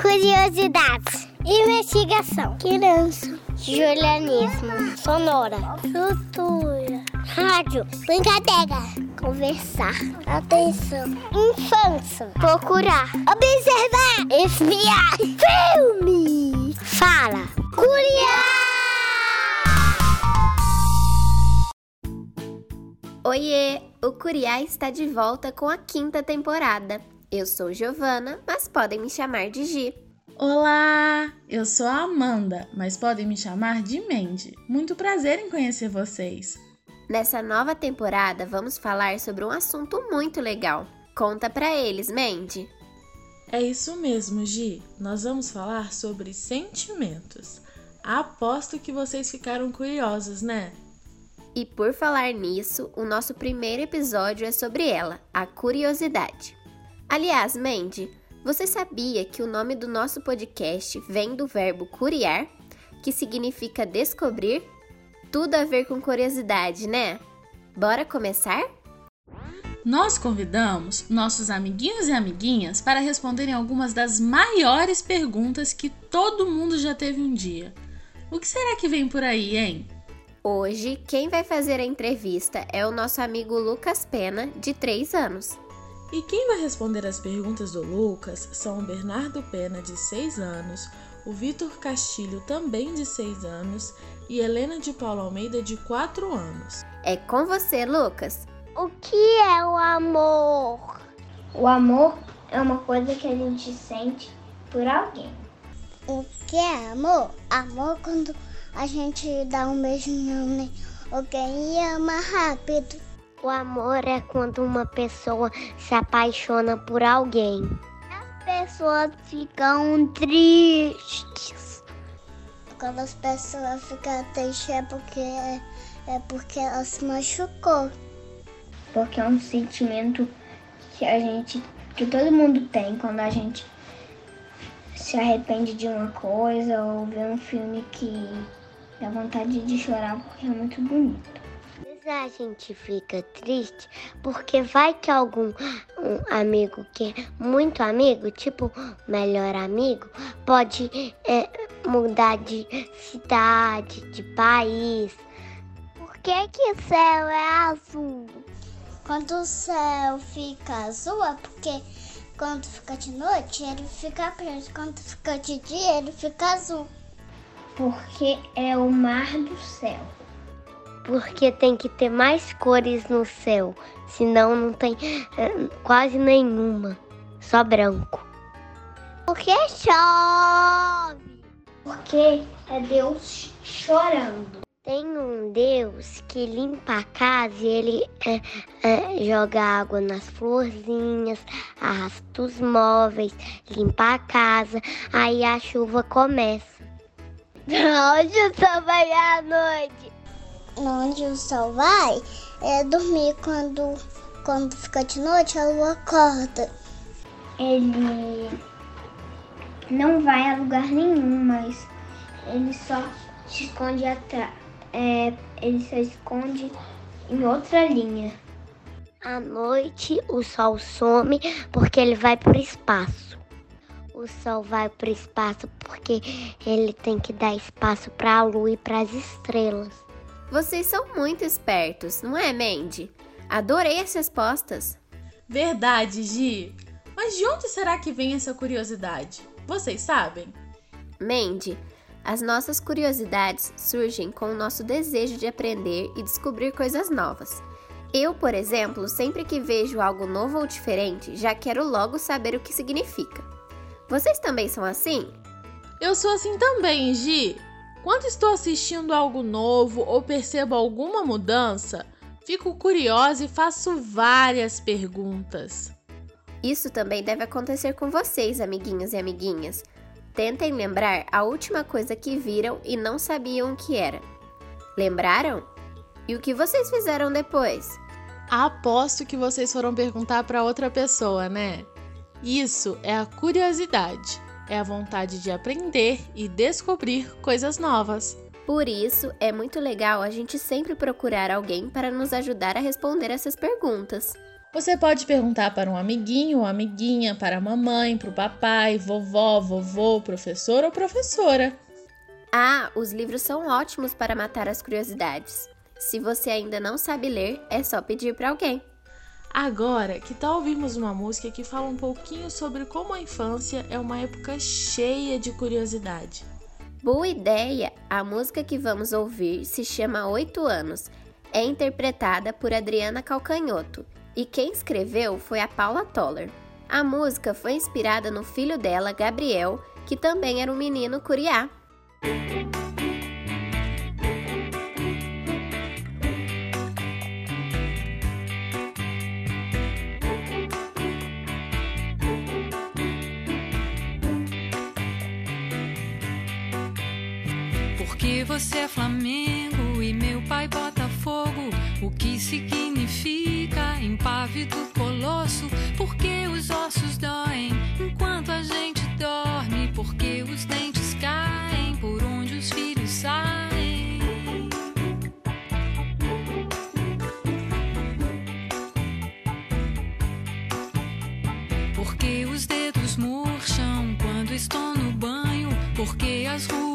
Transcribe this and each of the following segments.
Curiosidades. Investigação. Criança. Julianismo. Sonora. Cultura. Rádio. Brincadeira. Conversar. Atenção. Infância. Procurar. Observar. Espiar. Filme. Fala. Curiar. Oiê! O Curiá está de volta com a quinta temporada. Eu sou Giovana, mas podem me chamar de Gi. Olá! Eu sou a Amanda, mas podem me chamar de Mandy. Muito prazer em conhecer vocês. Nessa nova temporada, vamos falar sobre um assunto muito legal. Conta pra eles, Mandy. É isso mesmo, Gi. Nós vamos falar sobre sentimentos. Aposto que vocês ficaram curiosos, né? E por falar nisso, o nosso primeiro episódio é sobre ela, a curiosidade. Aliás, Mandy, você sabia que o nome do nosso podcast vem do verbo curiar, que significa descobrir? Tudo a ver com curiosidade, né? Bora começar? Nós convidamos nossos amiguinhos e amiguinhas para responderem algumas das maiores perguntas que todo mundo já teve um dia. O que será que vem por aí, hein? Hoje, quem vai fazer a entrevista é o nosso amigo Lucas Pena, de 3 anos. E quem vai responder as perguntas do Lucas são o Bernardo Pena, de 6 anos, o Vitor Castilho, também de 6 anos, e Helena de Paulo Almeida, de 4 anos. É com você, Lucas. O que é o amor? O amor é uma coisa que a gente sente por alguém. O que é amor? Amor quando a gente dá um beijinho em alguém e ama rápido. O amor é quando uma pessoa se apaixona por alguém. As pessoas ficam tristes. Quando as pessoas ficam tristes é porque, é porque ela se machucou. Porque é um sentimento que a gente, que todo mundo tem quando a gente se arrepende de uma coisa ou vê um filme que dá vontade de chorar porque é muito bonito. A gente fica triste porque vai que algum um amigo que é muito amigo, tipo melhor amigo, pode é, mudar de cidade, de país. Por que, que o céu é azul? Quando o céu fica azul é porque quando fica de noite ele fica preto, quando fica de dia ele fica azul. Porque é o mar do céu. Porque tem que ter mais cores no céu, senão não tem é, quase nenhuma, só branco. Por que chove? Porque é Deus chorando. Tem um Deus que limpa a casa e ele é, é, joga água nas florzinhas, arrasta os móveis, limpa a casa, aí a chuva começa. O sol vai à noite? Onde o sol vai é dormir quando, quando fica de noite, a lua acorda. Ele não vai a lugar nenhum, mas ele só se esconde atrás. É, ele se esconde em outra linha. À noite o sol some porque ele vai para o espaço. O sol vai para o espaço porque ele tem que dar espaço para a lua e para as estrelas. Vocês são muito espertos, não é, Mandy? Adorei as respostas. Verdade, Gi. Mas de onde será que vem essa curiosidade? Vocês sabem? Mandy, as nossas curiosidades surgem com o nosso desejo de aprender e descobrir coisas novas. Eu, por exemplo, sempre que vejo algo novo ou diferente, já quero logo saber o que significa. Vocês também são assim? Eu sou assim também, Gi. Quando estou assistindo algo novo ou percebo alguma mudança, fico curiosa e faço várias perguntas. Isso também deve acontecer com vocês, amiguinhos e amiguinhas. Tentem lembrar a última coisa que viram e não sabiam o que era. Lembraram? E o que vocês fizeram depois? Aposto que vocês foram perguntar para outra pessoa, né? Isso é a curiosidade, é a vontade de aprender e descobrir coisas novas. Por isso, é muito legal a gente sempre procurar alguém para nos ajudar a responder essas perguntas. Você pode perguntar para um amiguinho ou amiguinha, para a mamãe, para o papai, vovó, vovô, professor ou professora. Ah, os livros são ótimos para matar as curiosidades. Se você ainda não sabe ler, é só pedir para alguém. Agora, que tal ouvirmos uma música que fala um pouquinho sobre como a infância é uma época cheia de curiosidade? Boa ideia! A música que vamos ouvir se chama Oito Anos. É interpretada por Adriana Calcanhoto e quem escreveu foi a Paula Toller. A música foi inspirada no filho dela, Gabriel, que também era um menino curiá. Porque você é Flamengo e meu pai Botafogo. O que significa impávido colosso? Porque os ossos doem enquanto a gente dorme. Porque os dentes caem por onde os filhos saem. Porque os dedos murcham quando estou no banho. Porque as ruas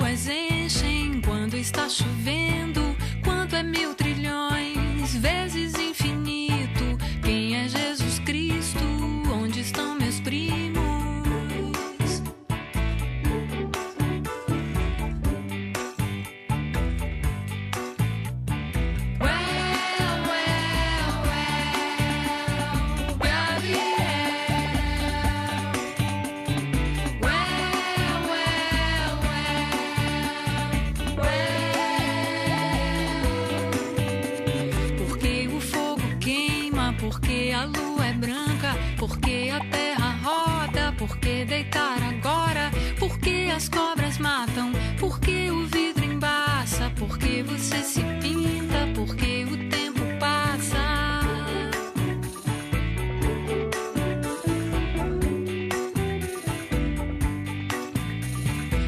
porque a lua é branca, porque a terra roda, porque deitar agora, porque as cobras matam, porque o vidro embaça, porque você se pinta, porque o tempo passa.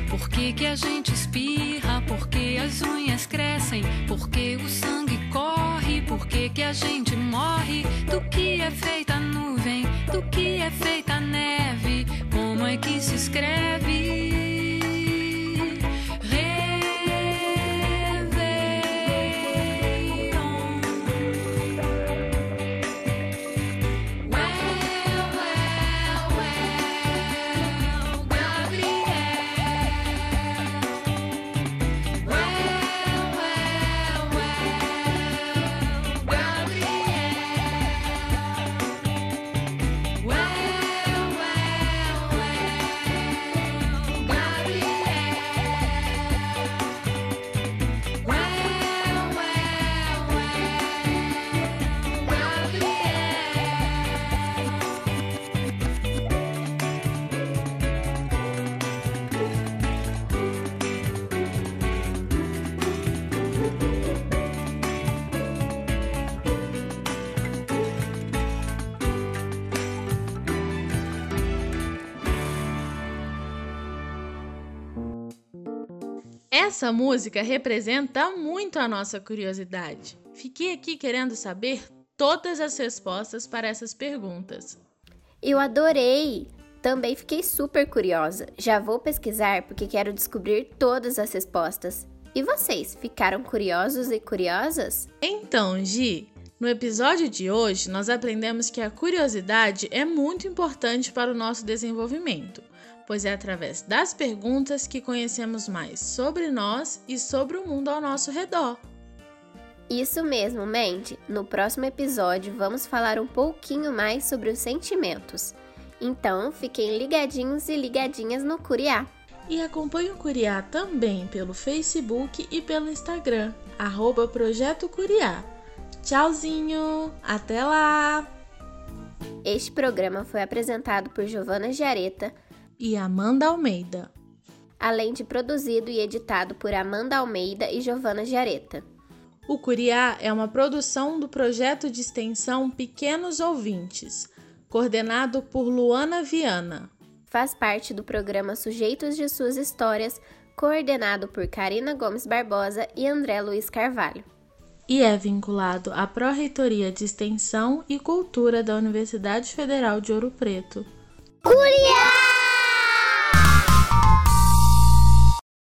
Por que, que a gente espirra? Por que as unhas crescem? Por que o sangue corre? Por que, que a gente morre? Do que é feita a nuvem? Do que é feita a neve? Como é que se escreve? Essa música representa muito a nossa curiosidade. Fiquei aqui querendo saber todas as respostas para essas perguntas. Eu adorei! Também fiquei super curiosa. Já vou pesquisar porque quero descobrir todas as respostas. E vocês, ficaram curiosos e curiosas? Então, Gi, no episódio de hoje nós aprendemos que a curiosidade é muito importante para o nosso desenvolvimento, pois é através das perguntas que conhecemos mais sobre nós e sobre o mundo ao nosso redor. Isso mesmo, Mandy. No próximo episódio vamos falar um pouquinho mais sobre os sentimentos. Então, fiquem ligadinhos e ligadinhas no Curiá. E acompanhe o Curiá também pelo Facebook e pelo Instagram, arroba Projeto Curiá. Tchauzinho! Até lá! Este programa foi apresentado por Giovana Giareta, E Amanda Almeida. além de produzido e editado por Amanda Almeida e Giovana Giareta. O Curiá é uma produção do projeto de extensão Pequenos Ouvintes, coordenado por Luana Viana. Faz parte do programa Sujeitos de Suas Histórias, coordenado por Karina Gomes Barbosa e André Luiz Carvalho. e é vinculado à Pró-Reitoria de Extensão e Cultura da Universidade Federal de Ouro Preto. Curiar!